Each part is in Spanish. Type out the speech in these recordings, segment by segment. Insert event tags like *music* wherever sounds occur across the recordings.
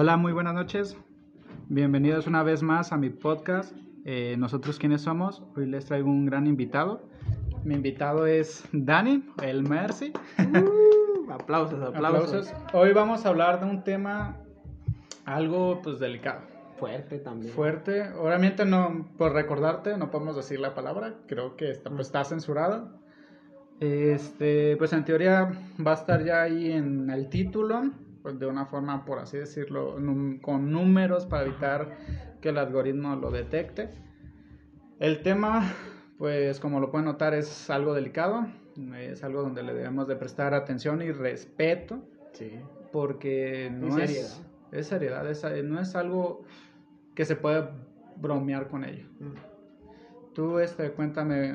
Hola, muy buenas noches. Bienvenidos una vez más a mi podcast. Eh, Nosotros quiénes somos. Hoy les traigo un gran invitado. Mi invitado es Dani, el Mercy. Uh, aplausos, aplausos, Aplausos. Hoy vamos a hablar de un tema algo pues delicado, Fuerte también. fuerte. Obviamente no, por recordarte, no podemos decir la palabra. Creo que está, pues, está censurado. Este, pues en teoría va a estar ya ahí en el título, de una forma, por así decirlo, con números para evitar que el algoritmo lo detecte. El tema, pues como lo pueden notar, es algo delicado, es algo donde le debemos de prestar atención y respeto, Sí. porque no es seriedad. es seriedad, es- no es algo que se puede bromear con ello. Mm, Tú, este, cuéntame,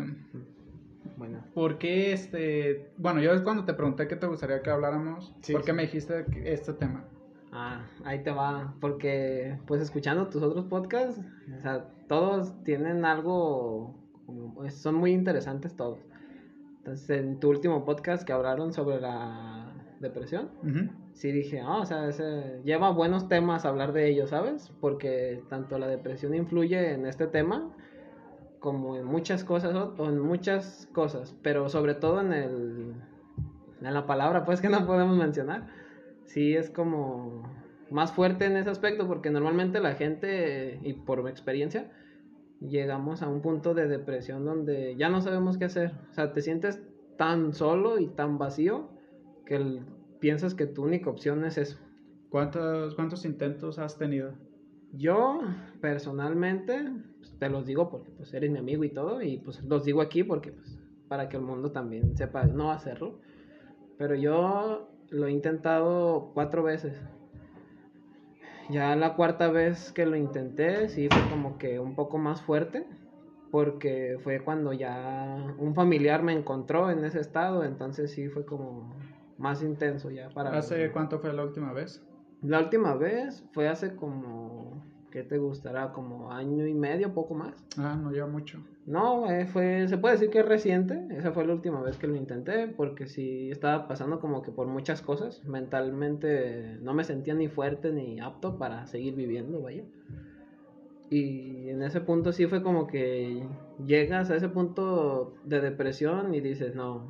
Bueno. ¿Por qué este.? Bueno, yo es cuando te pregunté qué te gustaría que habláramos. Sí, ¿Por qué sí. me dijiste este tema? Ah, ahí te va. Porque, pues escuchando tus otros podcasts, o sea, todos tienen algo. como- son muy interesantes todos. Entonces, en tu último podcast que hablaron sobre la depresión, sí dije, ah, o sea, ese- lleva buenos temas hablar de ellos, ¿sabes? Porque tanto la depresión influye en este tema como en muchas cosas, o en muchas cosas, pero sobre todo en el, en la palabra, pues que no podemos mencionar, sí es como más fuerte en ese aspecto, porque normalmente la gente, y por mi experiencia, llegamos a un punto de depresión donde ya no sabemos qué hacer, o sea, te sientes tan solo y tan vacío que el- piensas que tu única opción es eso. ¿Cuántos, ¿Cuántos intentos has tenido? Yo, personalmente, pues, te los digo porque pues eres mi amigo y todo, y pues los digo aquí porque pues para que el mundo también sepa no hacerlo. Pero yo lo he intentado cuatro veces. Ya la cuarta vez que lo intenté, sí fue como que un poco más fuerte, porque fue cuando ya un familiar me encontró en ese estado, entonces sí fue como más intenso ya para... ¿Hace cuánto fue la última vez? La última vez fue hace como, ¿qué te gustará? Como año y medio, poco más. Ah, no lleva mucho. No, eh, fue, se puede decir que es reciente. Esa fue la última vez que lo intenté, porque sí estaba pasando como que por muchas cosas. Mentalmente no me sentía ni fuerte ni apto para seguir viviendo, vaya. Y en ese punto sí fue como que llegas a ese punto de depresión y dices, no,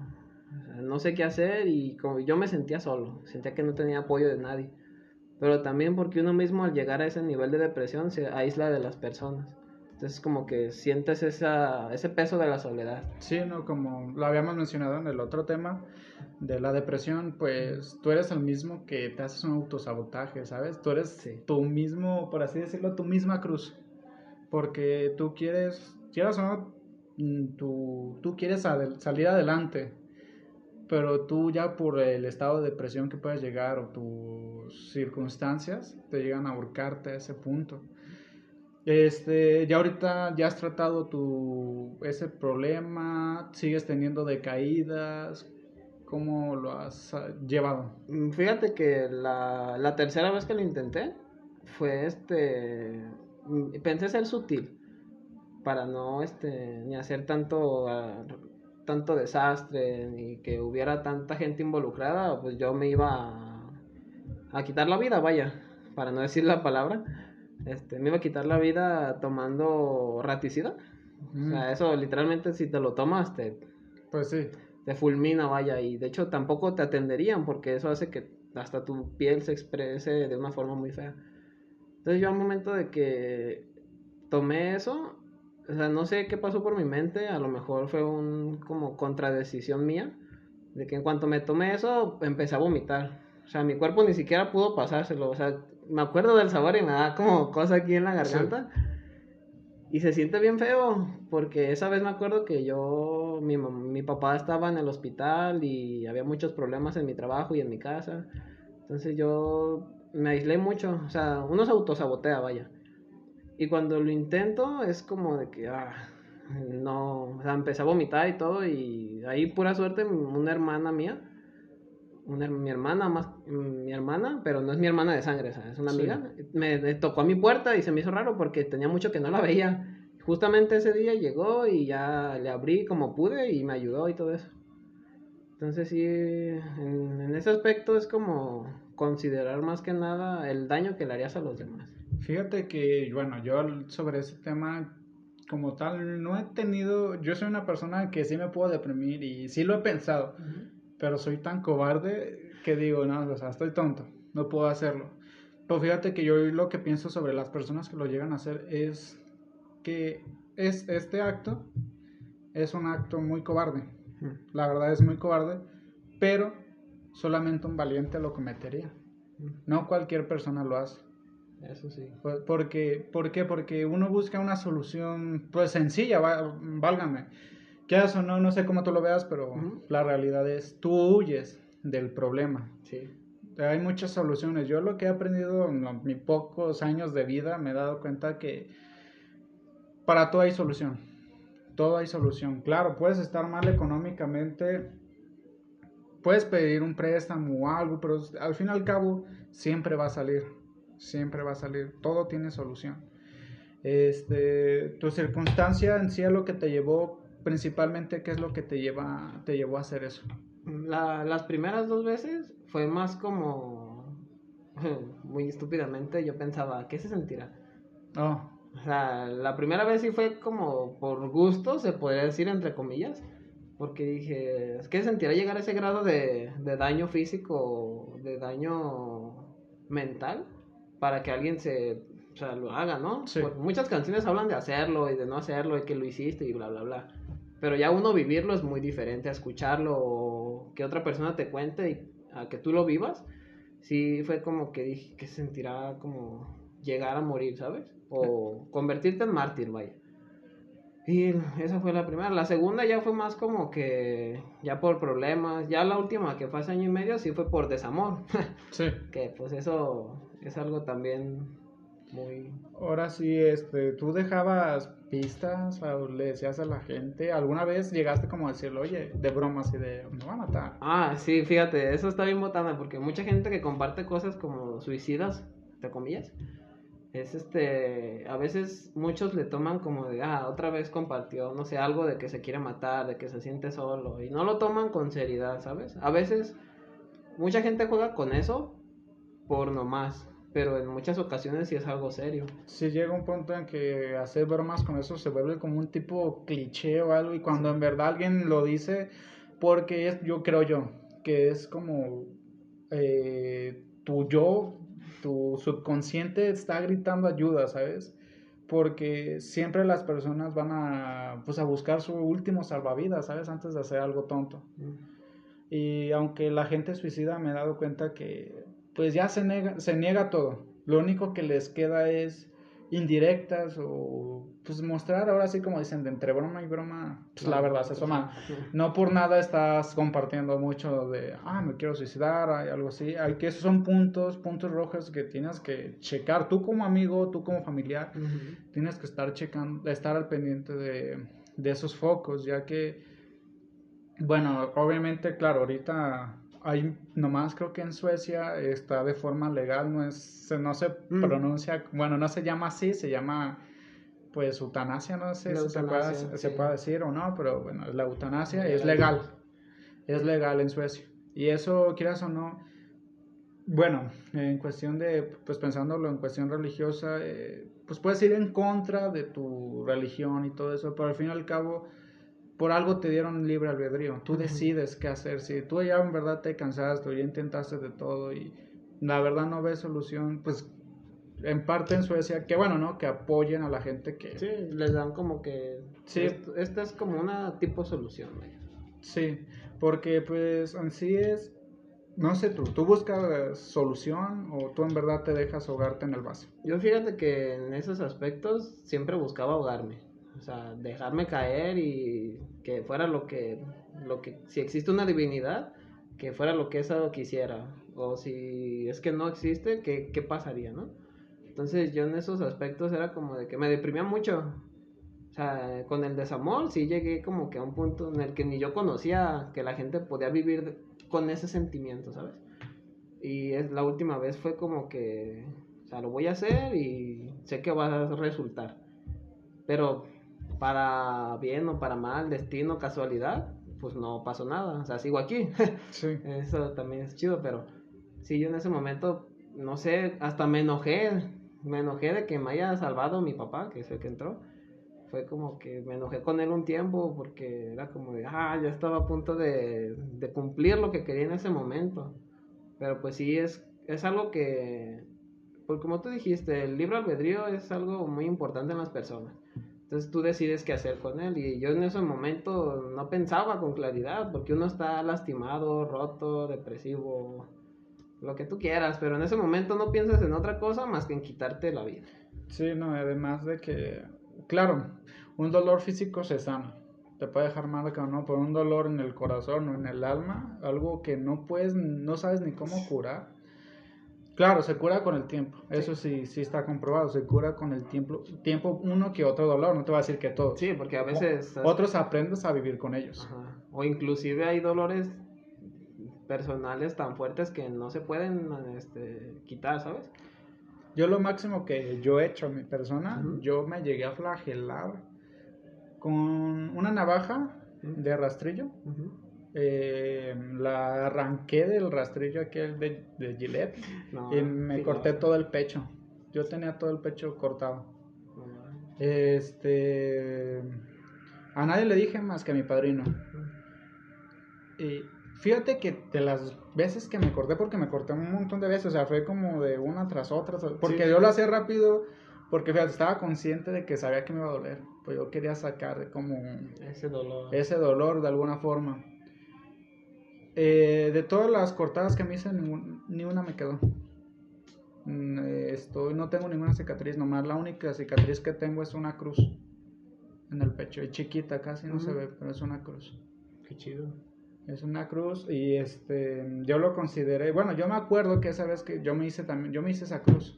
no sé qué hacer y como yo me sentía solo, sentía que no tenía apoyo de nadie. Pero también porque uno mismo al llegar a ese nivel de depresión se aísla de las personas. Entonces como que sientes esa, ese peso de la soledad. Sí, no, como lo habíamos mencionado en el otro tema de la depresión, pues tú eres el mismo que te haces un autosabotaje, ¿sabes? Tú eres Sí. tu mismo, por así decirlo, tu misma cruz. Porque tú quieres, quieras o no, mm, tú, tú quieres adel- salir adelante, pero tú ya por el estado de depresión que puedes llegar o tus circunstancias te llegan a ahorcarte a ese punto. Este, ya ahorita ya has tratado tu ese problema, sigues teniendo decaídas, ¿cómo lo has ah, llevado? Mm, Fíjate que la, la tercera vez que lo intenté fue este... mm, Pensé ser sutil para no este ni hacer tanto ah, tanto desastre ni que hubiera tanta gente involucrada, pues yo me iba a, a quitar la vida, vaya, para no decir la palabra. Este, me iba a quitar la vida tomando raticida. O sea, eso literalmente si te lo tomas te, Pues sí, te fulmina, vaya, y de hecho tampoco te atenderían porque eso hace que hasta tu piel se exprese de una forma muy fea. Entonces yo al momento de que tomé eso, o sea, no sé qué pasó por mi mente, a lo mejor fue un como contradecisión mía, de que en cuanto me tomé eso, empecé a vomitar. O sea, mi cuerpo ni siquiera pudo pasárselo, o sea, me acuerdo del sabor y me da como cosa aquí en la garganta. Y se siente bien feo, porque esa vez me acuerdo que yo, mi, mi papá estaba en el hospital y había muchos problemas en mi trabajo y en mi casa. Entonces yo me aislé mucho, o sea, uno se autosabotea, vaya. Y cuando lo intento es como de que, ah, no, o sea, empecé a vomitar y todo y ahí pura suerte una hermana mía, una, mi hermana más, mi hermana, pero no es mi hermana de sangre, o sea, es una Sí. amiga, me, me tocó a mi puerta y se me hizo raro porque tenía mucho que no la veía. Justamente ese día llegó y ya le abrí como pude y me ayudó y todo eso. Entonces sí, en, en ese aspecto es como considerar más que nada el daño que le harías a los demás. Fíjate que, bueno, yo sobre ese tema como tal no he tenido, yo soy una persona que sí me puedo deprimir y sí lo he pensado, pero soy tan cobarde que digo, no, o sea, estoy tonto, no puedo hacerlo. Pero fíjate que yo lo que pienso sobre las personas que lo llegan a hacer es que es este acto es un acto muy cobarde. La verdad es muy cobarde, pero solamente un valiente lo cometería. No cualquier persona lo hace. Eso sí. Porque, ¿Por qué? Porque uno busca una solución, pues sencilla, válgame. Que eso no, no sé cómo tú lo veas, pero la realidad es, tú huyes del problema. Sí. Hay muchas soluciones. Yo lo que he aprendido en mis pocos años de vida, me he dado cuenta que para todo hay solución. Todo hay solución. Claro, puedes estar mal económicamente, puedes pedir un préstamo o algo, pero al fin y al cabo siempre va a salir. Siempre va a salir. Todo tiene solución. Este, tu circunstancia en sí es lo que te llevó, principalmente, ¿qué es lo que te, lleva, te llevó a hacer eso? las primeras dos veces fue más como, *laughs* muy estúpidamente, yo pensaba, ¿qué se sentirá? Oh. O sea, la primera vez sí fue como por gusto, se podría decir, entre comillas. Porque dije, ¿qué se sentirá llegar a ese grado de, de daño físico, de daño mental, para que alguien se, o sea, lo haga, ¿no? Porque muchas canciones hablan de hacerlo y de no hacerlo y que lo hiciste y bla, bla, bla. Pero ya uno vivirlo es muy diferente a escucharlo o que otra persona te cuente y a que tú lo vivas. Sí fue como que dije que se sentirá como llegar a morir, ¿sabes? O *laughs* convertirte en mártir, vaya. Y esa fue la primera. La segunda ya fue más como que ya por problemas. Ya la última, que fue hace año y medio, sí fue por desamor. *laughs* Sí. que pues eso es algo también muy... Ahora sí, este, ¿tú dejabas pistas o le decías a la gente? ¿Alguna vez llegaste como a decirle, oye, de broma así de, me va a matar? Ah, sí, fíjate, eso está bien botana porque mucha gente que comparte cosas como suicidas, entre comillas, es este, a veces muchos le toman como de, ah, otra vez compartió, no sé, algo de que se quiere matar, de que se siente solo, y no lo toman con seriedad, ¿sabes? A veces mucha gente juega con eso por nomás, pero en muchas ocasiones sí es algo serio. Sí llega un punto en que hacer bromas con eso se vuelve como un tipo cliché o algo, y cuando en verdad alguien lo dice, porque es, yo creo yo, que es como eh, tu yo tu subconsciente está gritando ayuda, ¿sabes? Porque siempre las personas van a, pues, a buscar su último salvavidas, ¿sabes? Antes de hacer algo tonto. Mm. Y aunque la gente suicida, me he dado cuenta que, pues ya se, niega, se niega todo. Lo único que les queda es indirectas o pues mostrar ahora sí como dicen de entre broma y broma pues la verdad se asoma no por nada estás compartiendo mucho de ah me quiero suicidar hay algo así. Hay que esos son puntos puntos rojos que tienes que checar tú como amigo tú como familiar. Tienes que estar checando estar al pendiente de, de esos focos ya que bueno obviamente claro ahorita hay nomás creo que en Suecia está de forma legal, no es, no se mm. pronuncia, bueno, no se llama así, se llama pues eutanasia, no sé si se, puede, se puede decir o no, pero bueno, la eutanasia es legal, es legal en Suecia. Y eso, quieras o no, bueno, en cuestión de, pues pensándolo en cuestión religiosa, eh, pues puedes ir en contra de tu religión y todo eso, pero al fin y al cabo por algo te dieron libre albedrío. Tú decides qué hacer. Si tú ya en verdad te cansaste, ya intentaste de todo y la verdad no ves solución, pues en parte en Suecia, que bueno, ¿no? Que apoyen a la gente que... Sí, les dan como que... Sí. esta es como una tipo solución. Sí, porque pues en sí es... No sé tú, ¿tú buscas solución o tú en verdad te dejas ahogarte en el vaso? Yo fíjate que en esos aspectos siempre buscaba ahogarme. O sea, dejarme caer y que fuera lo que, lo que, si existe una divinidad, que fuera lo que eso quisiera. O si es que no existe, ¿qué, qué pasaría, no? Entonces yo en esos aspectos era como de que me deprimía mucho. O sea, con el desamor sí llegué como que a un punto en el que ni yo conocía que la gente podía vivir con ese sentimiento, ¿sabes? Y es, la última vez fue como que, o sea, lo voy a hacer y sé que va a resultar. Pero para bien o para mal, destino, casualidad, pues no pasó nada. O sea, sigo aquí. *laughs* Sí. Eso también es chido, pero Sí, yo en ese momento, no sé, hasta me enojé. Me enojé de que me haya salvado mi papá, que es el que entró. Fue como que me enojé con él un tiempo porque era como de, ah, ya estaba a punto de, de cumplir lo que quería en ese momento. Pero pues sí, es, es algo que, pues como tú dijiste, el libro albedrío es algo muy importante en las personas. Entonces tú decides qué hacer con él. Y yo en ese momento no pensaba con claridad, porque uno está lastimado, roto, depresivo, lo que tú quieras, pero en ese momento no piensas en otra cosa más que en quitarte la vida. Sí, no, además de que, claro, un dolor físico se sana, te puede dejar marca o no, pero un dolor en el corazón o en el alma, algo que no puedes, no sabes ni cómo curar. Claro, se cura con el tiempo, eso sí, sí está comprobado, se cura con el tiempo, tiempo uno que otro dolor, no te voy a decir que todo. Sí, porque a veces... Otros aprendes a vivir con ellos. O inclusive hay dolores personales tan fuertes que no se pueden este, quitar, ¿sabes? Yo lo máximo que yo he hecho a mi persona, yo me llegué a flagelar con una navaja de rastrillo. Eh, la arranqué del rastrillo aquel de, de Gillette y me corté todo el pecho. Yo tenía todo el pecho cortado. Este. A nadie le dije más que a mi padrino. Y Fíjate que de las veces que me corté, porque me corté un montón de veces, o sea, fue como de una tras otra, porque yo lo hacía rápido, porque fíjate, estaba consciente de que sabía que me iba a doler, pues yo quería sacar como ese dolor, ese dolor de alguna forma. Eh, de todas las cortadas que me hice, ni una me quedó. Mm, estoy, no tengo ninguna cicatriz, nomás la única cicatriz que tengo es una cruz en el pecho, y chiquita, casi no se ve, pero es una cruz. Qué chido. Es una cruz y este yo lo consideré, bueno, yo me acuerdo que esa vez que yo me hice también, yo me hice esa cruz.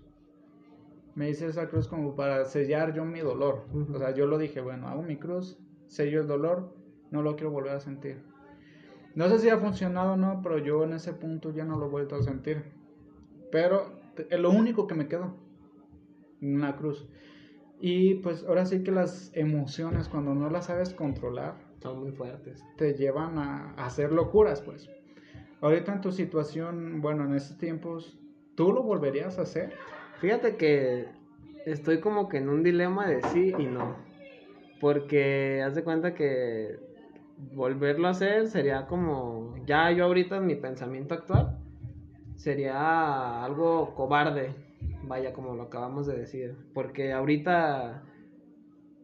Me hice esa cruz como para sellar yo mi dolor. O sea, yo lo dije, bueno, hago mi cruz, sello el dolor, no lo quiero volver a sentir. No sé si ha funcionado o no, pero yo en ese punto ya no lo he vuelto a sentir. Pero es lo único que me quedó. Una cruz. Y pues ahora sí que las emociones, cuando no las sabes controlar, son muy fuertes. Te llevan a, hacer locuras, pues. Ahorita en tu situación, bueno, en estos tiempos, ¿tú lo volverías a hacer? Fíjate que estoy como que en un dilema de sí y no. Porque haz de cuenta que volverlo a hacer sería como, ya yo ahorita en mi pensamiento actual, sería algo cobarde, vaya como lo acabamos de decir. Porque ahorita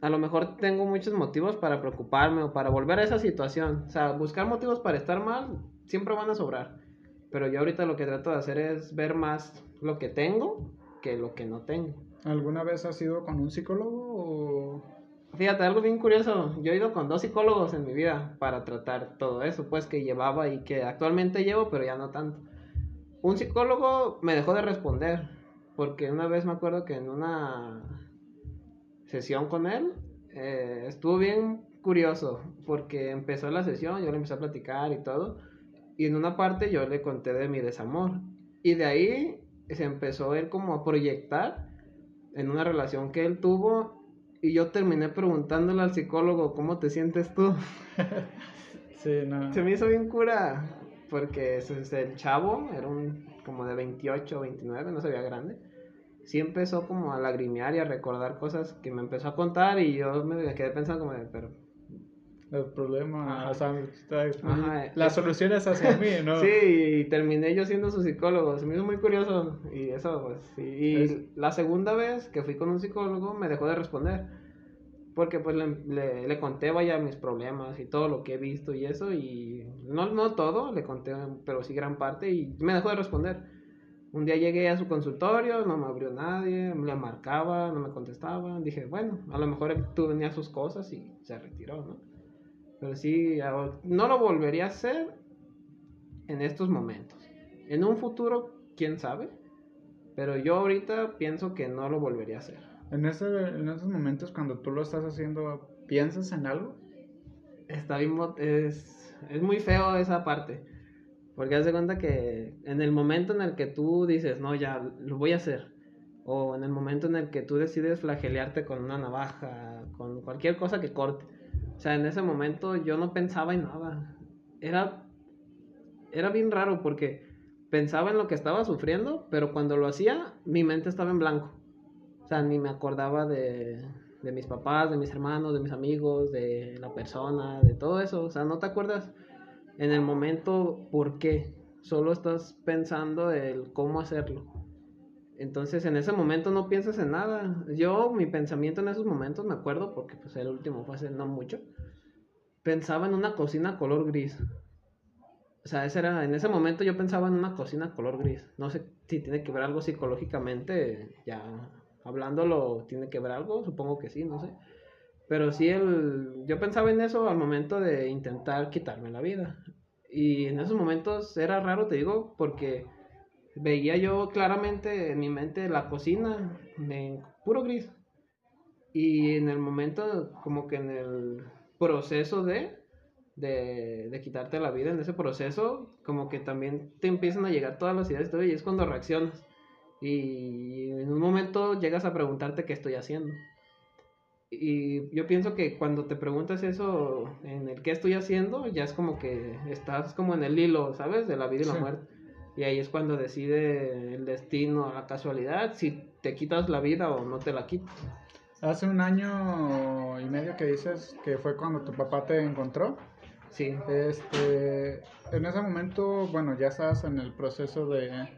a lo mejor tengo muchos motivos para preocuparme o para volver a esa situación. O sea, buscar motivos para estar mal siempre van a sobrar. Pero yo ahorita lo que trato de hacer es ver más lo que tengo que lo que no tengo. ¿Alguna vez has ido con un psicólogo? Fíjate, algo bien curioso. Yo he ido con dos psicólogos en mi vida para tratar todo eso, pues que llevaba y que actualmente llevo, pero ya no tanto. Un psicólogo me dejó de responder, porque una vez me acuerdo que en una sesión con él, eh, estuvo bien curioso, porque empezó la sesión, yo le empecé a platicar y todo, y en una parte yo le conté de mi desamor, y de ahí se empezó él como a proyectar en una relación que él tuvo, y yo terminé preguntándole al psicólogo, ¿cómo te sientes tú? *laughs* sí, no. Se me hizo bien cura, porque el chavo era un como de 28 o 29, no se veía grande sí empezó como a lagrimear y a recordar cosas que me empezó a contar y yo me quedé pensando como de, pero... El problema, o sea, la solución es hacia mí, ¿no? *laughs* Sí, y terminé yo siendo su psicólogo, se me hizo muy curioso y eso, pues, sí. Y la segunda vez que fui con un psicólogo me dejó de responder, porque pues le, le, conté, vaya, mis problemas y todo lo que he visto y eso, y no, no todo, le conté, pero sí gran parte y me dejó de responder. Un día llegué a su consultorio, no me abrió nadie, le marcaba, no me contestaba. Dije, bueno, a lo mejor tú venía sus cosas y se retiró, ¿no? Pero sí, no lo volvería a hacer en estos momentos. En un futuro, quién sabe. Pero yo ahorita pienso que no lo volvería a hacer. En, ese, en esos momentos, cuando tú lo estás haciendo, ¿piensas en algo? Está bien, es, es muy feo esa parte. Porque haz de cuenta que en el momento en el que tú dices, no, ya lo voy a hacer, o en el momento en el que tú decides flagelearte con una navaja, con cualquier cosa que corte, o sea, en ese momento yo no pensaba en nada. Era, era bien raro porque pensaba en lo que estaba sufriendo, pero cuando lo hacía, mi mente estaba en blanco. O sea, ni me acordaba de, de mis papás, de mis hermanos, de mis amigos, de la persona, de todo eso. O sea, no te acuerdas en el momento por qué. Solo estás pensando el cómo hacerlo. Entonces, en ese momento no piensas en nada. Yo, mi pensamiento en esos momentos, me acuerdo, porque pues el último fue hace no mucho, pensaba en una cocina color gris. O sea, ese era, en ese momento yo pensaba en una cocina color gris. No sé si tiene que ver algo psicológicamente, ya hablándolo, tiene que ver algo, supongo que sí, no sé. Pero sí, el, yo pensaba en eso al momento de intentar quitarme la vida. Y en esos momentos era raro, te digo, porque veía yo claramente en mi mente la cocina en puro gris. Y en el momento, como que en el proceso de, de, de, quitarte la vida, en ese proceso, como que también te empiezan a llegar todas las ideas y es cuando reaccionas. Y en un momento llegas a preguntarte qué estoy haciendo. Y yo pienso que cuando te preguntas eso, en el qué estoy haciendo, ya es como que estás como en el hilo, ¿sabes? De la vida y la muerte. Y ahí es cuando decide el destino, la casualidad, si te quitas la vida o no te la quitas. Hace un año y medio que dices que fue cuando tu papá te encontró. Sí. Este, en ese momento, bueno, ya estás en el proceso de,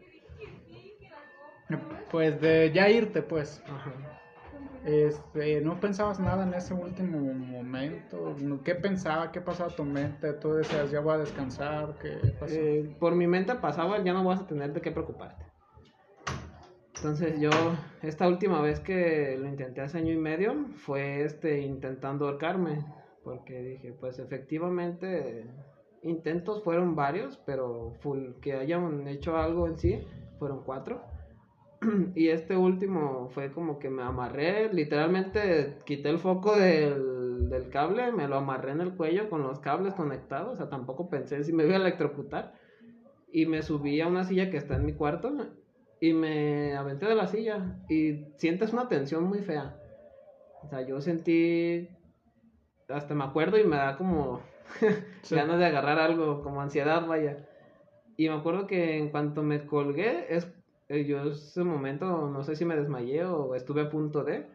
pues de ya irte, pues. Ajá. Este, ¿no pensabas nada en ese último momento? ¿Qué pensaba? ¿Qué pasaba tu mente? ¿Tú decías, ya voy a descansar? ¿Qué pasó? Eh, por mi mente pasaba, ya no vas a tener de qué preocuparte. Entonces yo, esta última vez que lo intenté hace año y medio, fue este, intentando ahorcarme, porque dije, pues efectivamente, intentos fueron varios, pero full, que hayan hecho algo en sí, fueron cuatro. *clears throat* Y este último fue como que me amarré, literalmente quité el foco del, del cable, me lo amarré en el cuello con los cables conectados, o sea, tampoco pensé si me iba a electrocutar. Y me subí a una silla que está en mi cuarto y me aventé de la silla y sientes una tensión muy fea. O sea, yo sentí, hasta me acuerdo y me da como *laughs* Sí. ganas de agarrar algo, como ansiedad, vaya. Y me acuerdo que en cuanto me colgué, es, yo ese momento no sé si me desmayé o estuve a punto de,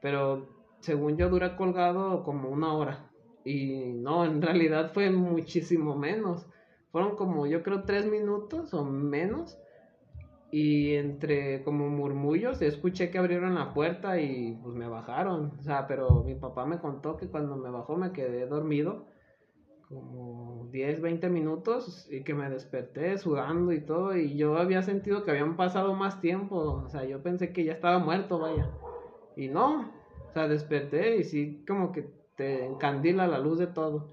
pero según yo duré colgado como una hora. Y no, en realidad fue muchísimo menos. Fueron como yo creo tres minutos o menos y entre como murmullos escuché que abrieron la puerta y pues me bajaron. O sea, pero mi papá me contó que cuando me bajó me quedé dormido como 10, 20 minutos y que me desperté sudando y todo y yo había sentido que habían pasado más tiempo. O sea, yo pensé que ya estaba muerto, vaya. Y no, o sea, desperté y sí como que te encandila la luz de todo.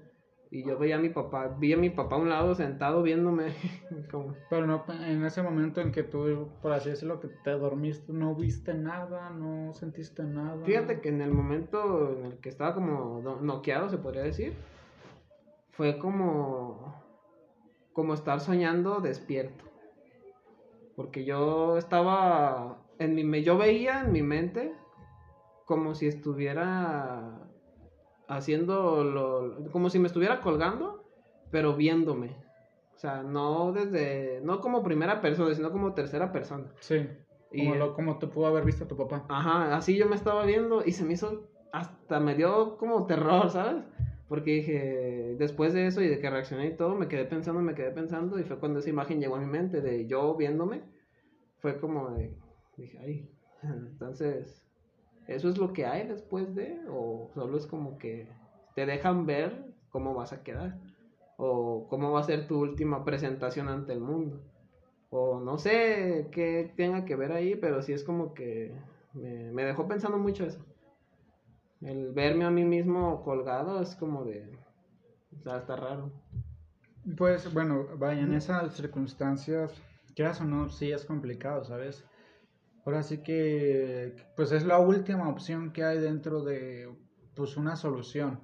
Y yo veía a mi papá, vi a mi papá a un lado sentado viéndome *laughs* como... Pero no, en ese momento en que tú, por así decirlo, que te dormiste, no viste nada, no sentiste nada. Fíjate que en el momento en el que estaba como do- noqueado, se podría decir, fue como, como estar soñando despierto. Porque yo estaba, en mi, me- yo veía en mi mente como si estuviera haciendo lo, como si me estuviera colgando, pero viéndome. O sea, no desde, no como primera persona, sino como tercera persona. Sí, Y- como, lo, como te pudo haber visto tu papá. Ajá, así yo me estaba viendo y se me hizo, hasta me dio como terror, ¿sabes? Porque dije, después de eso y de que reaccioné y todo, me quedé pensando, me quedé pensando y fue cuando esa imagen llegó a mi mente de yo viéndome, fue como de, dije, ay, entonces, ¿eso es lo que hay después de? ¿O solo es como que te dejan ver cómo vas a quedar? ¿O cómo va a ser tu última presentación ante el mundo? O no sé qué tenga que ver ahí, pero sí es como que me, me dejó pensando mucho eso. El verme a mí mismo colgado es como de... O sea, está raro. Pues bueno, vaya, en esas circunstancias, quieras o no, sí es complicado, ¿sabes? Ahora sí que, pues es la última opción que hay dentro de, pues una solución,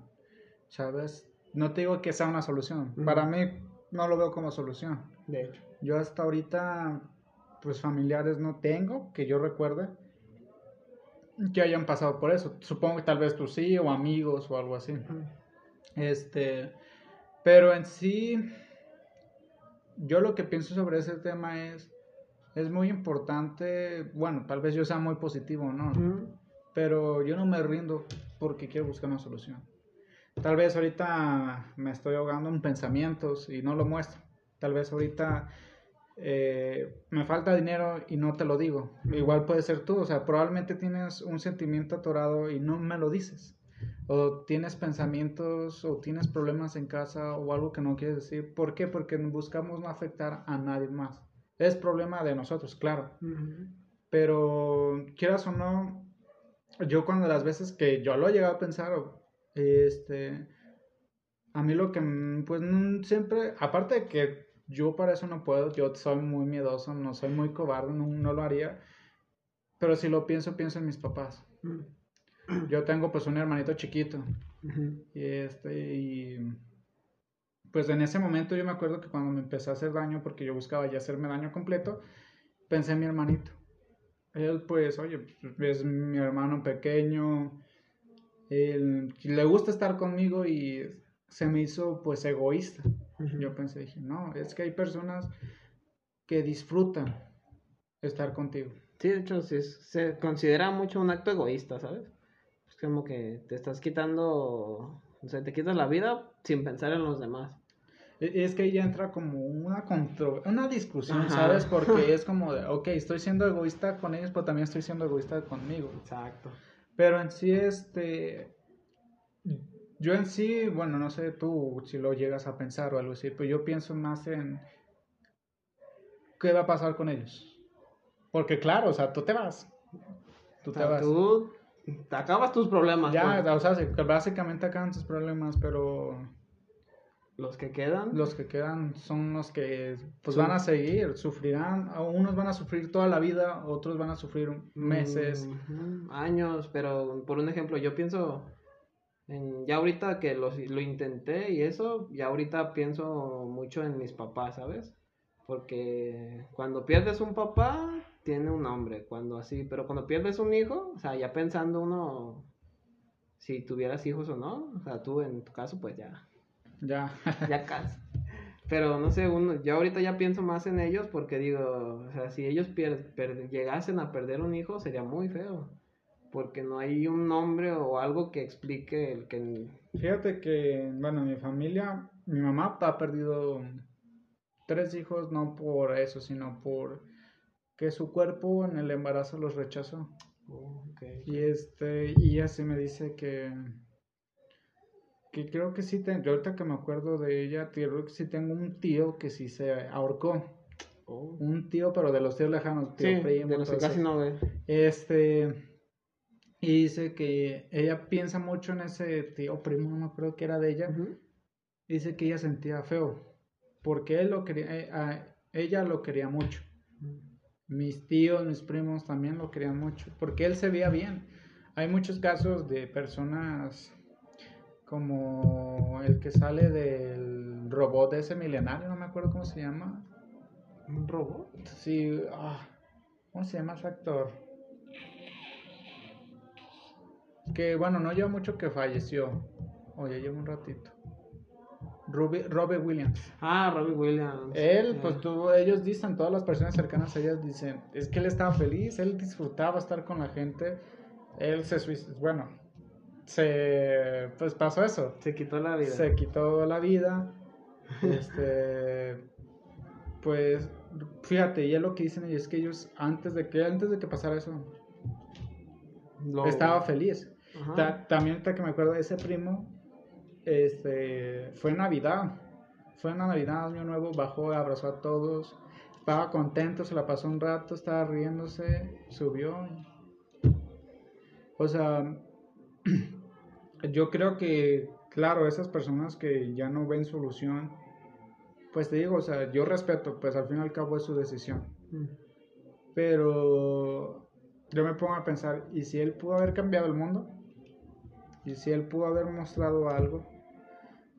¿sabes? No te digo que sea una solución, para mí no lo veo como solución. De hecho. Yo hasta ahorita, pues familiares no tengo, que yo recuerde, que hayan pasado por eso. Supongo que tal vez tú sí, o amigos, o algo así. Este, pero en sí, yo lo que pienso sobre ese tema es, es muy importante, bueno, tal vez yo sea muy positivo, ¿no? Pero yo no me rindo porque quiero buscar una solución. Tal vez ahorita me estoy ahogando en pensamientos y no lo muestro. Tal vez ahorita eh, me falta dinero y no te lo digo. Igual puede ser tú, o sea, probablemente tienes un sentimiento atorado y no me lo dices. O tienes pensamientos o tienes problemas en casa o algo que no quieres decir. ¿Por qué? Porque buscamos no afectar a nadie más. Es problema de nosotros, claro. Pero quieras o no, yo cuando las veces que yo lo he llegado a pensar, este, a mí lo que, pues siempre, aparte de que yo para eso no puedo, yo soy muy miedoso, no soy muy cobarde, no, lo haría. Pero si lo pienso, pienso en mis papás. Mm. Yo tengo pues un hermanito chiquito. Y este, y pues en ese momento yo me acuerdo que cuando me empecé a hacer daño, porque yo buscaba ya hacerme daño completo, pensé en mi hermanito. Él pues, oye, es mi hermano pequeño, él, le gusta estar conmigo y se me hizo pues egoísta. Yo pensé, dije, no, es que hay personas que disfrutan estar contigo. Sí, de hecho, se considera mucho un acto egoísta, ¿sabes? Es como que te estás quitando, o sea, te quitas la vida sin pensar en los demás. E, es que ahí entra como una contro una discusión, ¿sabes? Porque *laughs* es como de, ok, estoy siendo egoísta con ellos, pero también estoy siendo egoísta conmigo. Exacto. Pero en sí, este, yo en sí, bueno, no sé tú si lo llegas a pensar o algo así, pero yo pienso más en qué va a pasar con ellos. Porque claro, o sea, tú te vas. Tú te vas. Tú te acabas tus problemas. Ya, o sea, básicamente acaban tus problemas, pero... Los que quedan. Los que quedan son los que pues van a seguir, sufrirán. Unos van a sufrir toda la vida, otros van a sufrir meses. años, pero por un ejemplo, yo pienso ya ahorita que lo, lo intenté y eso, ya ahorita pienso mucho en mis papás, ¿sabes? Porque cuando pierdes un papá, tiene un nombre, cuando así, pero cuando pierdes un hijo, o sea, ya pensando uno si tuvieras hijos o no, o sea, tú en tu caso, pues ya. Ya. *laughs* ya casi. Pero no sé, uno, yo ahorita ya pienso más en ellos porque digo, o sea, si ellos llegasen a perder un hijo, sería muy feo porque no hay un nombre o algo que explique el que... Fíjate que, bueno, mi familia, mi mamá ha perdido tres hijos no por eso, sino por que su cuerpo en el embarazo los rechazó. Oh, y este, y así me dice que que creo que sí tengo, ahorita que me acuerdo de ella, creo que sí tengo un tío que sí se ahorcó. Oh. Un tío, pero de los tíos lejanos, tío primo. De los que casi no ve. Este, y dice que ella piensa mucho en ese tío primo, no me acuerdo que era de ella. Dice que ella sentía feo. Porque él lo quería, eh, ella lo quería mucho. Mis tíos, mis primos también lo querían mucho. Porque él se veía bien. Hay muchos casos de personas como el que sale del robot de ese milenario, no me acuerdo cómo se llama. ¿Un robot? Sí, ah, ¿cómo se llama ese actor? Que bueno, no lleva mucho que falleció. Oye, lleva un ratito. Robbie, Williams. Ah, Robbie Williams. Él, pues tú, ellos dicen, todas las personas cercanas a ellas dicen, es que él estaba feliz, él disfrutaba estar con la gente. Él se bueno, se, pues pasó eso. Se quitó la vida. Se quitó la vida. *laughs* este, pues, fíjate, y es lo que dicen ellos, es que ellos, antes de que, antes de que pasara eso, estaba feliz también ahorita que me acuerdo de ese primo, este, fue Navidad, fue en Navidad, Año Nuevo, bajó, abrazó a todos, estaba contento, se la pasó un rato, estaba riéndose, subió. O sea, *clears throat* yo creo que, claro, esas personas que ya no ven solución, pues te digo, o sea, yo respeto, pues al fin y al cabo es su decisión. Mm. Pero yo me pongo a pensar, ¿y si él pudo haber cambiado el mundo? Y si él pudo haber mostrado algo.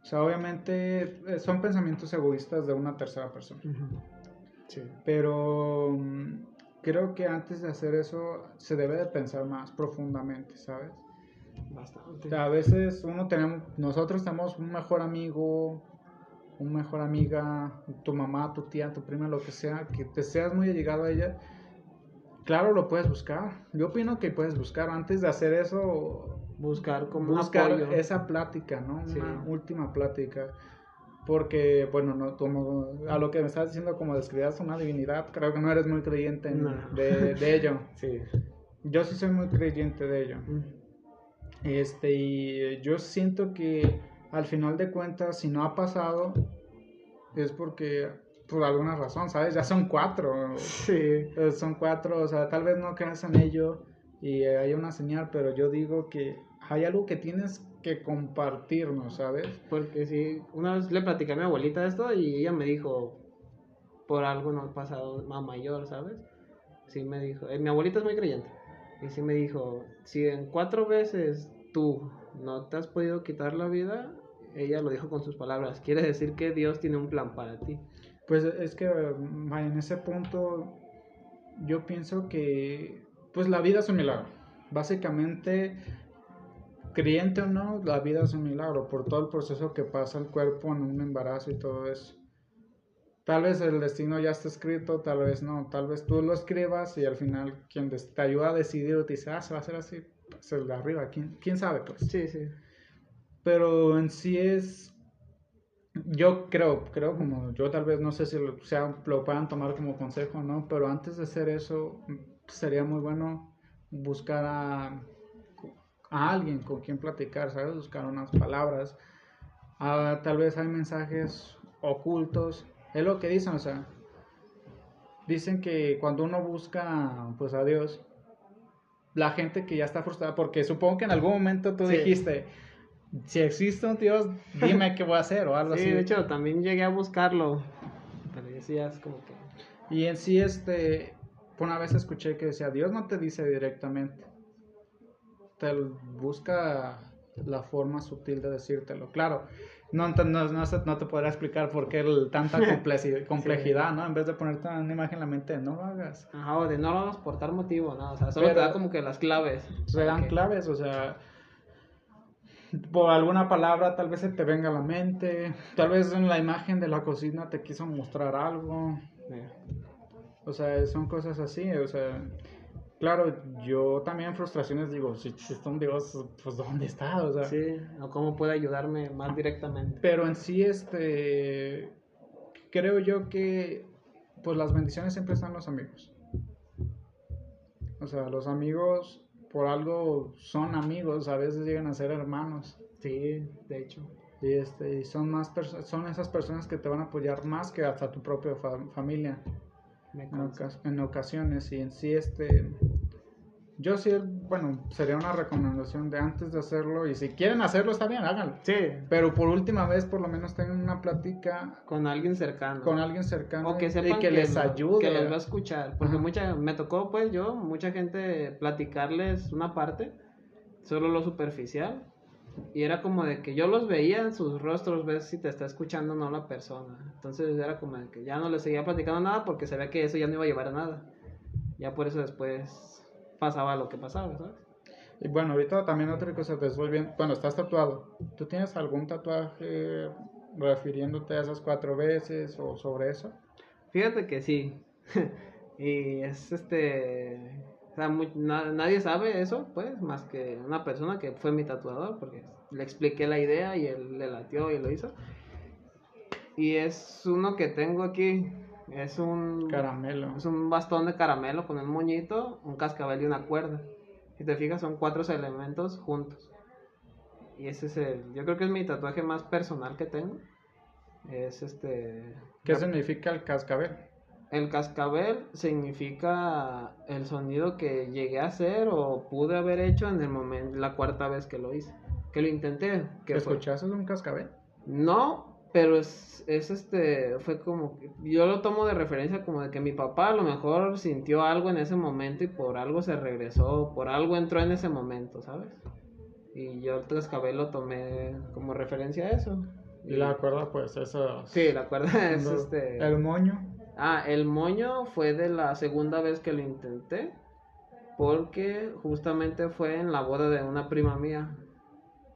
O sea, obviamente eh, son pensamientos egoístas de una tercera persona. sí. Pero mm, creo que antes de hacer eso se debe de pensar más profundamente, ¿sabes? Bastante. a veces uno tenemos, nosotros tenemos un mejor amigo un mejor amiga, tu mamá, tu tía, tu prima, lo que sea, que te seas muy allegado a ella, claro, lo puedes buscar. Yo opino que puedes buscar. Antes de hacer eso, buscar como buscar apoyo. esa plática, ¿no? Sí. Una última plática. Porque, bueno, no, como a lo que me estás diciendo, como describías una divinidad, creo que no eres muy creyente No. de, de ello. *laughs* Sí. Yo sí soy muy creyente de ello. Este, y yo siento que al final de cuentas, si no ha pasado, es porque por alguna razón, ¿sabes? Ya son cuatro. Sí. Eh, Son cuatro, o sea, tal vez no creas en ello y hay una señal, pero yo digo que hay algo que tienes que compartirnos, ¿sabes? Porque sí, una vez le platicé a mi abuelita esto y ella me dijo, por algo no ha pasado más mayor, ¿sabes? Sí me dijo, eh, mi abuelita es muy creyente. Y sí me dijo, si en cuatro veces tú no te has podido quitar la vida, ella lo dijo con sus palabras, quiere decir que Dios tiene un plan para ti. Pues es que en ese punto yo pienso que pues la vida es un milagro. Básicamente, creyente o no, la vida es un milagro por todo el proceso que pasa el cuerpo en un embarazo y todo eso. Tal vez el destino ya está escrito, tal vez no, tal vez tú lo escribas y al final quien te ayuda a decidir o te dice, ah, se va a hacer así, pues el de arriba, ¿quién, quién sabe pues? Sí, sí. pero en sí es yo creo creo como yo tal vez no sé si lo, sea, lo puedan tomar como consejo no pero antes de hacer eso sería muy bueno buscar a, a alguien con quien platicar sabes buscar unas palabras Ah, tal vez hay mensajes ocultos es lo que dicen o sea dicen que cuando uno busca pues a Dios la gente que ya está frustrada porque supongo que en algún momento tú Sí. dijiste si existe un Dios, dime qué voy a hacer o algo *laughs* Sí, así. de hecho también llegué a buscarlo, pero es como que... Y en sí, este, una vez escuché que decía, Dios no te dice directamente, te busca la forma sutil de decírtelo. Claro, no, te- no, no, no te podrá explicar por qué el- tanta *laughs* complejidad, ¿no? En vez de ponerte una imagen en la mente, no lo hagas. Ajá, o de no lo vamos por tal motivo, ¿no? O sea, solo te da como que las claves. Se dan claves, o sea, por alguna palabra tal vez se te venga a la mente, tal vez en la imagen de la cocina te quiso mostrar algo, o sea, son cosas así, o sea, claro, yo también en frustraciones digo, si existe un Dios, pues ¿dónde está? O sea, Sí, o cómo puede ayudarme más directamente. pero en sí, este, creo yo que, pues las bendiciones siempre están los amigos. O sea, los amigos por algo son amigos, a veces llegan a ser hermanos. Sí, de hecho. Y, este, y son, más son esas personas que te van a apoyar más que hasta tu propia fa- familia ocas- en ocasiones. Y en sí, este, yo sí, bueno, sería una recomendación de antes de hacerlo. Y si quieren hacerlo, está bien, háganlo. Sí, Pero por última vez, por lo menos tengan una plática con alguien cercano. con alguien cercano O que y sepan que, les lo- ayude. Que los va a escuchar. Porque Ajá. mucha, me tocó, pues yo, mucha gente platicarles una parte, solo lo superficial. Y era como de que yo los veía en sus rostros, ves si te está escuchando o no la persona. Entonces era como de que ya no les seguía platicando nada porque sabía que eso ya no iba a llevar a nada. Ya por eso después pasaba lo que pasaba, ¿sabes? Y bueno, ahorita también otra cosa, te estoy viendo, bueno, estás tatuado. ¿Tú tienes algún tatuaje refiriéndote a esas cuatro veces o sobre eso? Fíjate que sí. *laughs* y es este. O sea, muy- na- nadie sabe eso, pues, más que una persona que fue mi tatuador, porque le expliqué la idea y él le latió y lo hizo. Y es uno que tengo aquí. Es un. Caramelo. Es un bastón de caramelo con un moñito, un cascabel y una cuerda. Si te fijas, son cuatro elementos juntos. Y ese es el. Yo creo que es mi tatuaje más personal que tengo. Es este. ¿Qué significa el cascabel? El cascabel significa el sonido que llegué a hacer o pude haber hecho en el momento, la cuarta vez que lo hice, que lo intenté. ¿Qué Que fue- escuchaste un cascabel? No, pero es, es este, fue como, que- yo lo tomo de referencia como de que mi papá a lo mejor sintió algo en ese momento y por algo se regresó, por algo entró en ese momento, ¿sabes? Y yo el cascabel lo tomé como referencia a eso. Y la cuerda, pues, eso. Sí, la cuerda *laughs* es este... El moño. Ah, el moño fue de la segunda vez que lo intenté. Porque justamente fue en la boda de una prima mía.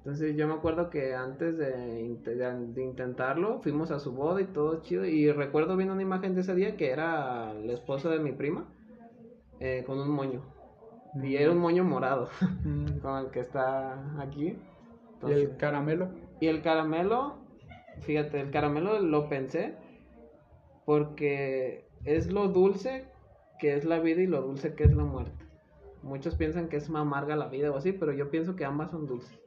Entonces yo me acuerdo que antes de, de, intentarlo, fuimos a su boda y todo chido. Y recuerdo bien una imagen de ese día que era el esposo de mi prima eh, con un moño. Y era un moño morado, *laughs* con el que está aquí. ¿Y el caramelo? Y el caramelo, fíjate, el caramelo lo pensé porque es lo dulce que es la vida y lo dulce que es la muerte. Muchos piensan que es más amarga la vida o así, pero yo pienso que ambas son dulces.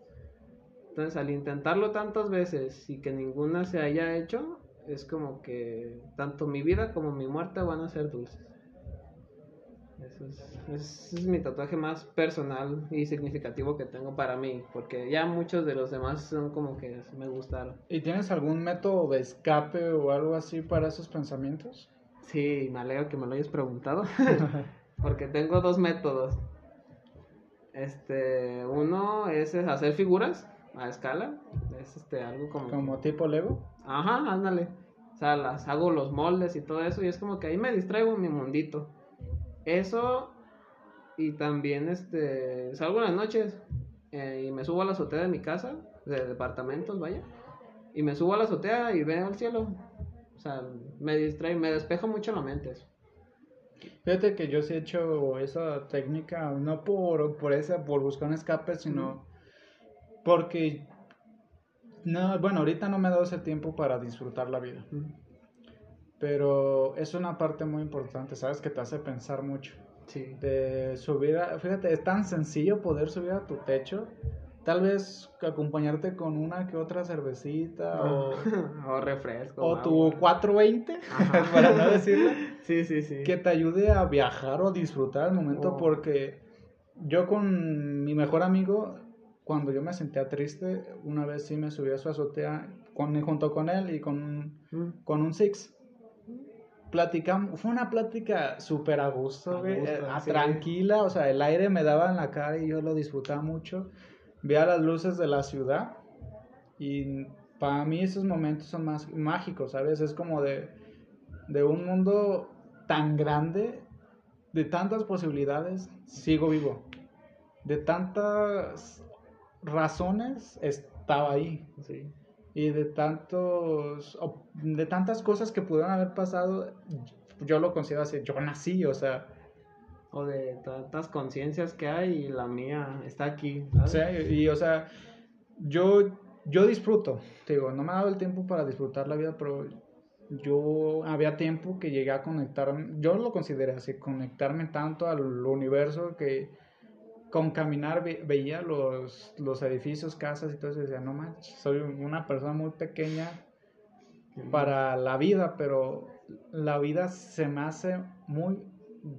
Entonces, al intentarlo tantas veces y que ninguna se haya hecho, es como que tanto mi vida como mi muerte van a ser dulces. Eso es, ese es mi tatuaje más personal y significativo que tengo para mí, porque ya muchos de los demás son como que me gustaron. ¿Y tienes algún método de escape o algo así para esos pensamientos? Sí, me alegro que me lo hayas preguntado, *laughs* *laughs* porque tengo dos métodos. Este, uno es hacer figuras a escala. Es este, algo como... Como tipo Lego. Ajá, ándale. O sea, las hago los moldes y todo eso y es como que ahí me distraigo en mi mundito. Eso y también este salgo en las noches eh, y me subo a la azotea de mi casa, de departamentos, vaya. Y me subo a la azotea y veo el cielo. O sea, me distrae, me despeja mucho la mente eso. Fíjate que yo sí he hecho esa técnica, no por, por esa, por buscar un escape, sino porque, no, bueno, ahorita no me he dado ese tiempo para disfrutar la vida. Pero es una parte muy importante, ¿sabes? Que te hace pensar mucho. Sí. De subir a, fíjate, es tan sencillo poder subir a tu techo. Tal vez acompañarte con una que otra cervecita o, *laughs* o refresco. O tu 420, *laughs* para no decirlo. Sí, sí, sí. Que te ayude a viajar o a disfrutar el momento oh. porque yo con mi mejor amigo cuando yo me sentía triste, una vez sí me subí a su azotea con, junto con él y con, mm. con un Six. Platicamos, fue una plática súper a gusto, eh, tranquila, o sea, el aire me daba en la cara y yo lo disfrutaba mucho. Veía las luces de la ciudad y para mí esos momentos son más mágicos, ¿sabes? Es como de, de un mundo tan grande, de tantas posibilidades, sigo vivo. De tantas razones estaba ahí. Sí. Y de tantos, de tantas cosas que pudieron haber pasado, yo lo considero así, yo nací, o sea. O de tantas conciencias que hay y la mía está aquí. O sea, y, o sea, yo, yo disfruto, digo, no me ha dado el tiempo para disfrutar la vida, pero yo había tiempo que llegué a conectarme, yo lo consideré así, conectarme tanto al universo que con caminar veía los, los edificios, casas y todo eso y decía, no manches, soy una persona muy pequeña para la vida, pero la vida se me hace muy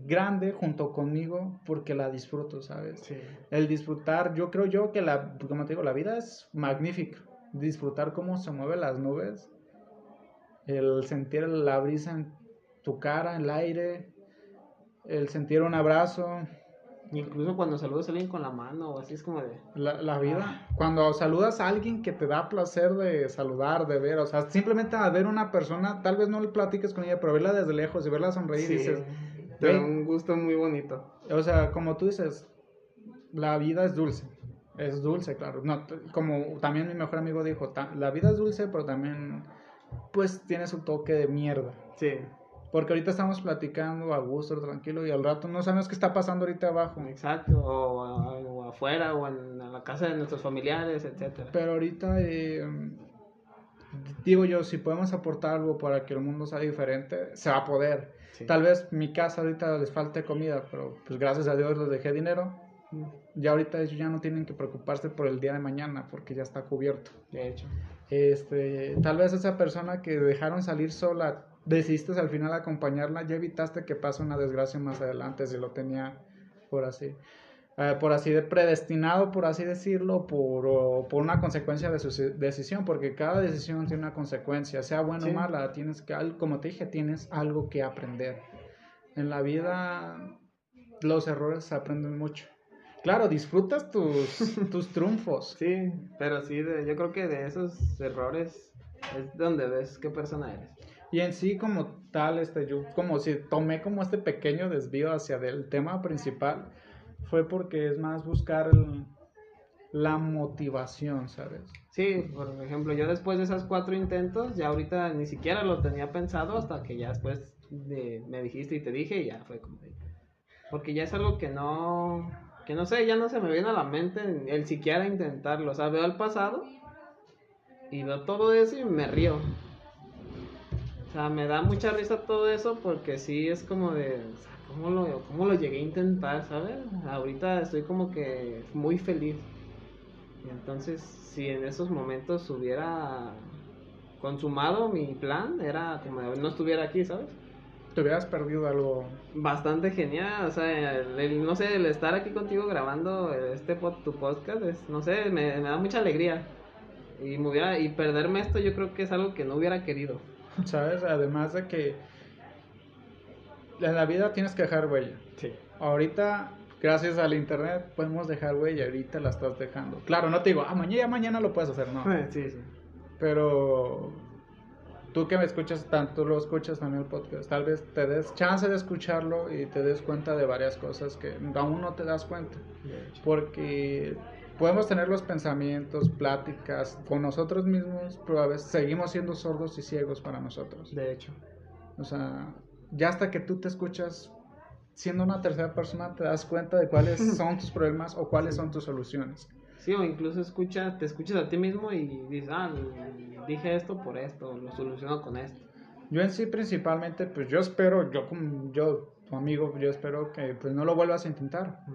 grande junto conmigo porque la disfruto, ¿sabes? El disfrutar, yo creo yo que la, como te digo, la vida es magnífica. Disfrutar cómo se mueven las nubes, el sentir la brisa en tu cara, en el aire, el sentir un abrazo, Incluso cuando saludas a alguien con la mano o así es como de... La, vida. Ah. Cuando saludas a alguien que te da placer de saludar, de ver, o sea, simplemente a ver una persona, tal vez no le platiques con ella, pero verla desde lejos y verla sonreír, y dices... Te da un gusto muy bonito. O sea, como tú dices, la vida es dulce. Es dulce, claro. No, como también mi mejor amigo dijo, la vida es dulce, pero también, pues, tiene su toque de mierda. Sí. Porque ahorita estamos platicando a gusto, tranquilo, y al rato no sabemos qué está pasando ahorita abajo. Exacto, o, afuera, o en, la casa de nuestros familiares, etcétera. Pero ahorita, eh, digo yo, si podemos aportar algo para que el mundo sea diferente, se va a poder. Tal vez mi casa ahorita les falte comida, pero pues gracias a Dios les dejé dinero. Ya ahorita ellos ya no tienen que preocuparse por el día de mañana porque ya está cubierto. De hecho. Este, tal vez esa persona que dejaron salir sola decidiste al final acompañarla, ya evitaste que pase una desgracia más adelante si lo tenía por así. Eh, por así de predestinado, por así decirlo, por, por, una consecuencia de su decisión, porque cada decisión tiene una consecuencia, sea buena o mala, tienes que, como te dije, tienes algo que aprender. En la vida los errores se aprenden mucho. Claro, disfrutas tus, *laughs* tus triunfos. Sí, pero sí, yo creo que de esos errores es donde ves qué persona eres. Y en sí como tal, este, yo como si tomé como este pequeño desvío hacia el tema principal, fue porque es más buscar la motivación, ¿sabes? Sí, por ejemplo, yo después de esos cuatro intentos, ya ahorita ni siquiera lo tenía pensado hasta que ya después de, me dijiste y te dije y ya fue como... Porque ya es algo que no, que no sé, ya no se me viene a la mente el siquiera intentarlo. O sea, veo el pasado y veo todo eso y me río. O sea, me da mucha risa todo eso porque sí es como de, ¿cómo lo, cómo lo llegué a intentar, sabes? Ahorita estoy como que muy feliz. Entonces, si en esos momentos hubiera consumado mi plan, era como no estuviera aquí, ¿sabes? Te hubieras perdido algo. Bastante genial, o sea, el, no sé, el estar aquí contigo grabando este tu podcast, es, no sé, me, me da mucha alegría. Y, me hubiera, y perderme esto yo creo que es algo que no hubiera querido. ¿Sabes? Además de que en la vida tienes que dejar huella. Sí. Ahorita, gracias al internet, podemos dejar huella. Ahorita la estás dejando. Claro, no te digo, ah, mañana, mañana lo puedes hacer, no. *laughs* Sí, sí. Pero tú que me escuchas tanto, lo escuchas también el podcast, tal vez te des chance de escucharlo y te des cuenta de varias cosas que aún no te das cuenta. Porque podemos tener los pensamientos, pláticas con nosotros mismos, pero a veces seguimos siendo sordos y ciegos para nosotros. De hecho. O sea, ya hasta que tú te escuchas siendo una tercera persona, te das cuenta de cuáles *laughs* son tus problemas o cuáles son tus soluciones. Sí, o incluso escucha, te escuchas a ti mismo y dices, ah, dije esto por esto, lo soluciono con esto. Yo en sí principalmente, pues yo espero, yo como yo, tu amigo, yo espero que pues no lo vuelvas a intentar.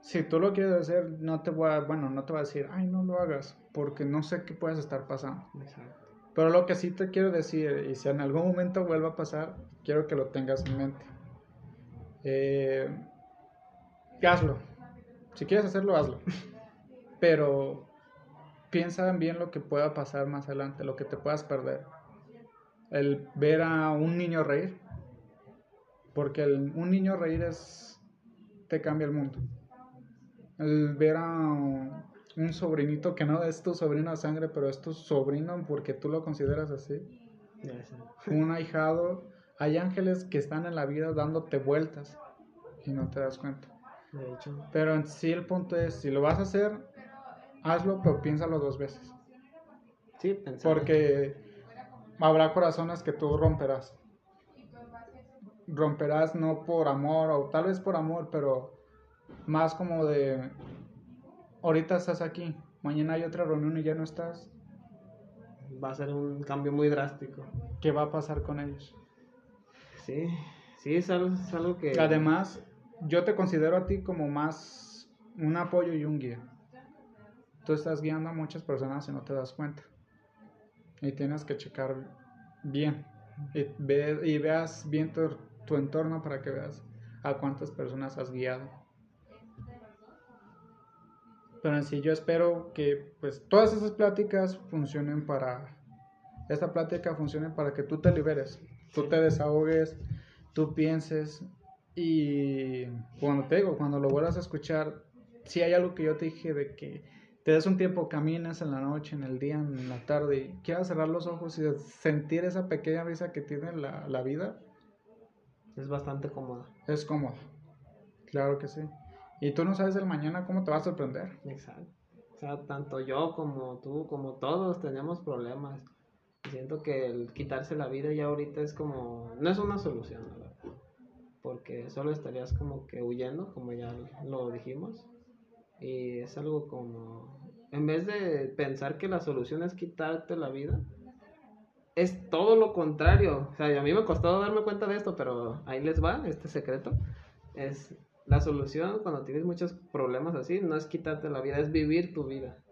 Si tú lo quieres hacer, no te voy a, bueno, no te voy a decir, ay, no lo hagas, porque no sé qué puedes estar pasando. Exacto. Pero lo que sí te quiero decir, y si en algún momento vuelva a pasar, quiero que lo tengas en mente. Eh, hazlo. Si quieres hacerlo, hazlo. *laughs* Pero piensa bien lo que pueda pasar más adelante, lo que te puedas perder. El ver a un niño reír. Porque el, un niño reír es. te cambia el mundo. El ver a un sobrinito que no es tu sobrino de sangre, pero es tu sobrino porque tú lo consideras así. un ahijado. Hay ángeles que están en la vida dándote vueltas y no te das cuenta. De hecho. Pero en sí el punto es, si lo vas a hacer, hazlo, pero piénsalo dos veces. Sí, pensalo. Porque habrá corazones que tú romperás. Romperás no por amor, o tal vez por amor, pero más como de, ahorita estás aquí, mañana hay otra reunión y ya no estás. Va a ser un cambio muy drástico. ¿Qué va a pasar con ellos? Sí, sí, es algo, es algo que... Además, yo te considero a ti como más un apoyo y un guía. Tú estás guiando a muchas personas y no te das cuenta. Y tienes que checar bien. Y, ve, y veas bien tu, tu entorno para que veas a cuántas personas has guiado. Pero en sí yo espero que pues todas esas pláticas funcionen para esta plática funcione para que tú te liberes, tú te desahogues, tú pienses y cuando te digo, cuando lo vuelvas a escuchar, si hay algo que yo te dije de que te des un tiempo, caminas en la noche, en el día, en la tarde y quieras cerrar los ojos y sentir esa pequeña risa que tiene la, la vida. Es bastante cómoda. Es cómoda, claro que sí. Y tú no sabes el mañana cómo te va a sorprender. Exacto. O sea, tanto yo como tú, como todos tenemos problemas. Siento que el quitarse la vida ya ahorita es como, no es una solución, ¿verdad? Porque solo estarías como que huyendo, como ya lo dijimos. Y es algo como, en vez de pensar que la solución es quitarte la vida, es todo lo contrario. O sea, a mí me costó darme cuenta de esto, pero ahí les va este secreto. Es la solución cuando tienes muchos problemas así no es quitarte la vida, es vivir tu vida.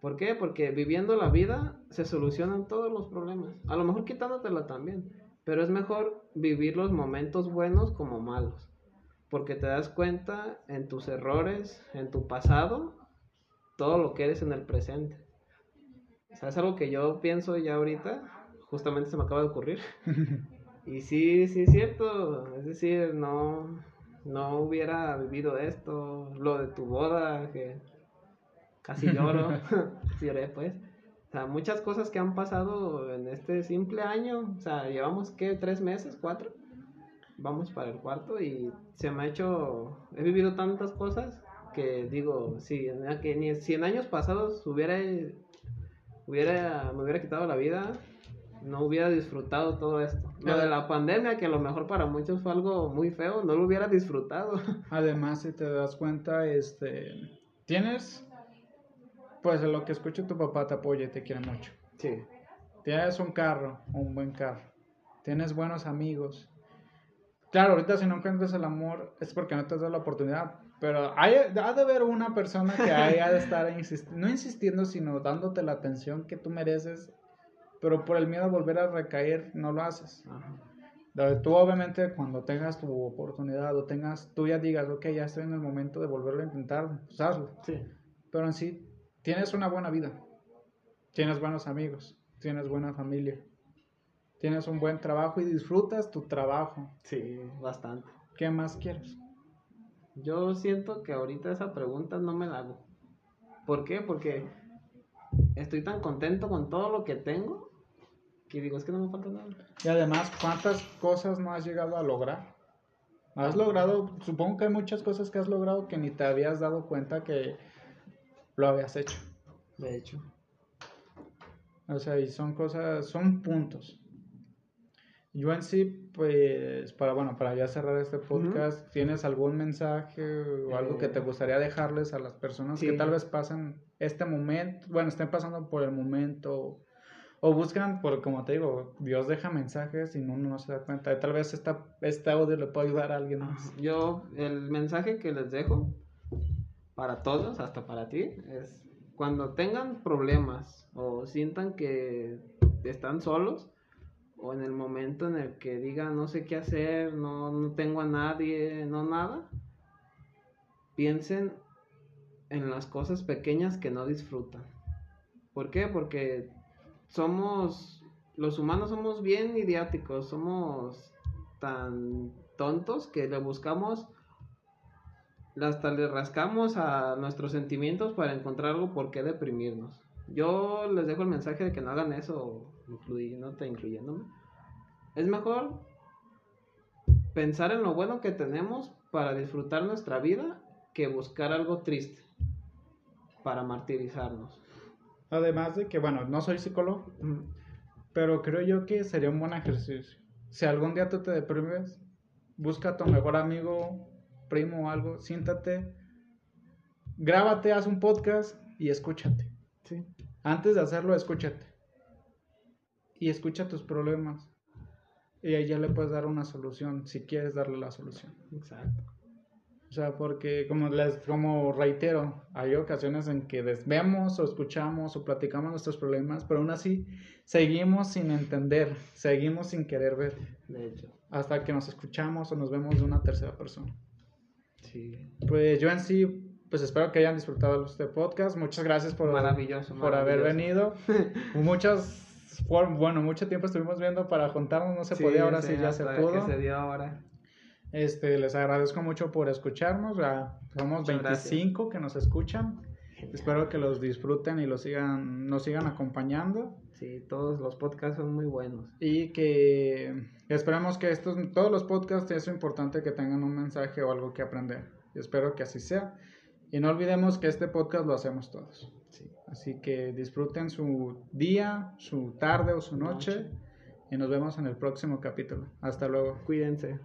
¿Por qué? Porque viviendo la vida se solucionan todos los problemas. A lo mejor quitándotela también, pero es mejor vivir los momentos buenos como malos. Porque te das cuenta en tus errores, en tu pasado, todo lo que eres en el presente. O sea, es algo que yo pienso ya ahorita, justamente se me acaba de ocurrir. *laughs* y sí, sí es cierto. Es decir, no, no hubiera vivido esto, lo de tu boda, que casi lloro, *laughs* *laughs* lloré pues. O sea, muchas cosas que han pasado en este simple año, o sea, llevamos, ¿qué? ¿Tres meses? ¿Cuatro? Vamos para el cuarto y se me ha hecho, he vivido tantas cosas que digo, si en, que ni, si en años pasados hubiera, hubiera, me hubiera quitado la vida, no hubiera disfrutado todo esto. Lo de la pandemia, que a lo mejor para muchos fue algo muy feo, no lo hubiera disfrutado. *laughs* Además, si te das cuenta, este, tienes, pues lo que escucho tu papá te apoya y te quiere mucho. Sí. Tienes un carro, un buen carro. Tienes buenos amigos. Claro, ahorita si no encuentras el amor es porque no te has dado la oportunidad. Pero hay, ha de haber una persona que haya de estar no insistiendo, sino dándote la atención que tú mereces pero por el miedo a volver a recaer no lo haces. Tú obviamente cuando tengas tu oportunidad o tengas, tú ya digas, ok, ya estoy en el momento de volverlo a intentar, pues hazlo. Sí. Pero en sí, tienes una buena vida, tienes buenos amigos, tienes buena familia, tienes un buen trabajo y disfrutas tu trabajo. Sí, bastante. ¿Qué más quieres? Yo siento que ahorita esa pregunta no me la hago. ¿Por qué? Porque estoy tan contento con todo lo que tengo que digo, es que no me falta nada. Y además, ¿cuántas cosas no has llegado a lograr? Has logrado, supongo que hay muchas cosas que has logrado que ni te habías dado cuenta que lo habías hecho. De hecho. O sea, y son cosas, son puntos. Yo en sí, pues, para, bueno, para ya cerrar este podcast, ¿tienes algún mensaje o algo que te eh. gustaría dejarles a las personas que tal vez pasen este momento, bueno, estén pasando por el momento o buscan, por como te digo, Dios deja mensajes y uno no se da cuenta. Tal vez esta, este audio le pueda ayudar a alguien más. Yo, el mensaje que les dejo para todos, hasta para ti, es cuando tengan problemas o sientan que están solos, o en el momento en el que digan no sé qué hacer, no, no tengo a nadie, no nada, piensen en las cosas pequeñas que no disfrutan. ¿Por qué? Porque somos, los humanos somos bien idiáticos, somos tan tontos que le buscamos, hasta le rascamos a nuestros sentimientos para encontrar algo por qué deprimirnos. Yo les dejo el mensaje de que no hagan eso, incluyéndote, incluyéndome. Es mejor pensar en lo bueno que tenemos para disfrutar nuestra vida que buscar algo triste para martirizarnos. Además de que, bueno, no soy psicólogo, pero creo yo que sería un buen ejercicio. Si algún día tú te deprimes, busca a tu mejor amigo, primo o algo, siéntate, grábate, haz un podcast y escúchate. Sí. Antes de hacerlo, escúchate. Y escucha tus problemas. Y ahí ya le puedes dar una solución, si quieres darle la solución. Exacto. O sea, porque como les como reitero, hay ocasiones en que vemos o escuchamos o platicamos nuestros problemas, pero aún así seguimos sin entender, seguimos sin querer ver. De hecho. Hasta que nos escuchamos o nos vemos de una tercera persona. Sí. Pues yo en sí, pues espero que hayan disfrutado este podcast. Muchas gracias por, maravilloso, por haber venido. *laughs* Muchas, bueno, mucho tiempo estuvimos viendo para juntarnos, no se podía, ahora sí, ya se pudo. se dio ahora. Este, les agradezco mucho por escucharnos. Ya somos 25 que nos escuchan. Espero que los disfruten y los sigan, nos sigan acompañando. Sí, todos los podcasts son muy buenos. Y que esperemos que estos, todos los podcasts es importante que tengan un mensaje o algo que aprender. Espero que así sea. Y no olvidemos que este podcast lo hacemos todos. Sí. Así que disfruten su día, su tarde o su noche. Y nos vemos en el próximo capítulo. Hasta luego. Cuídense.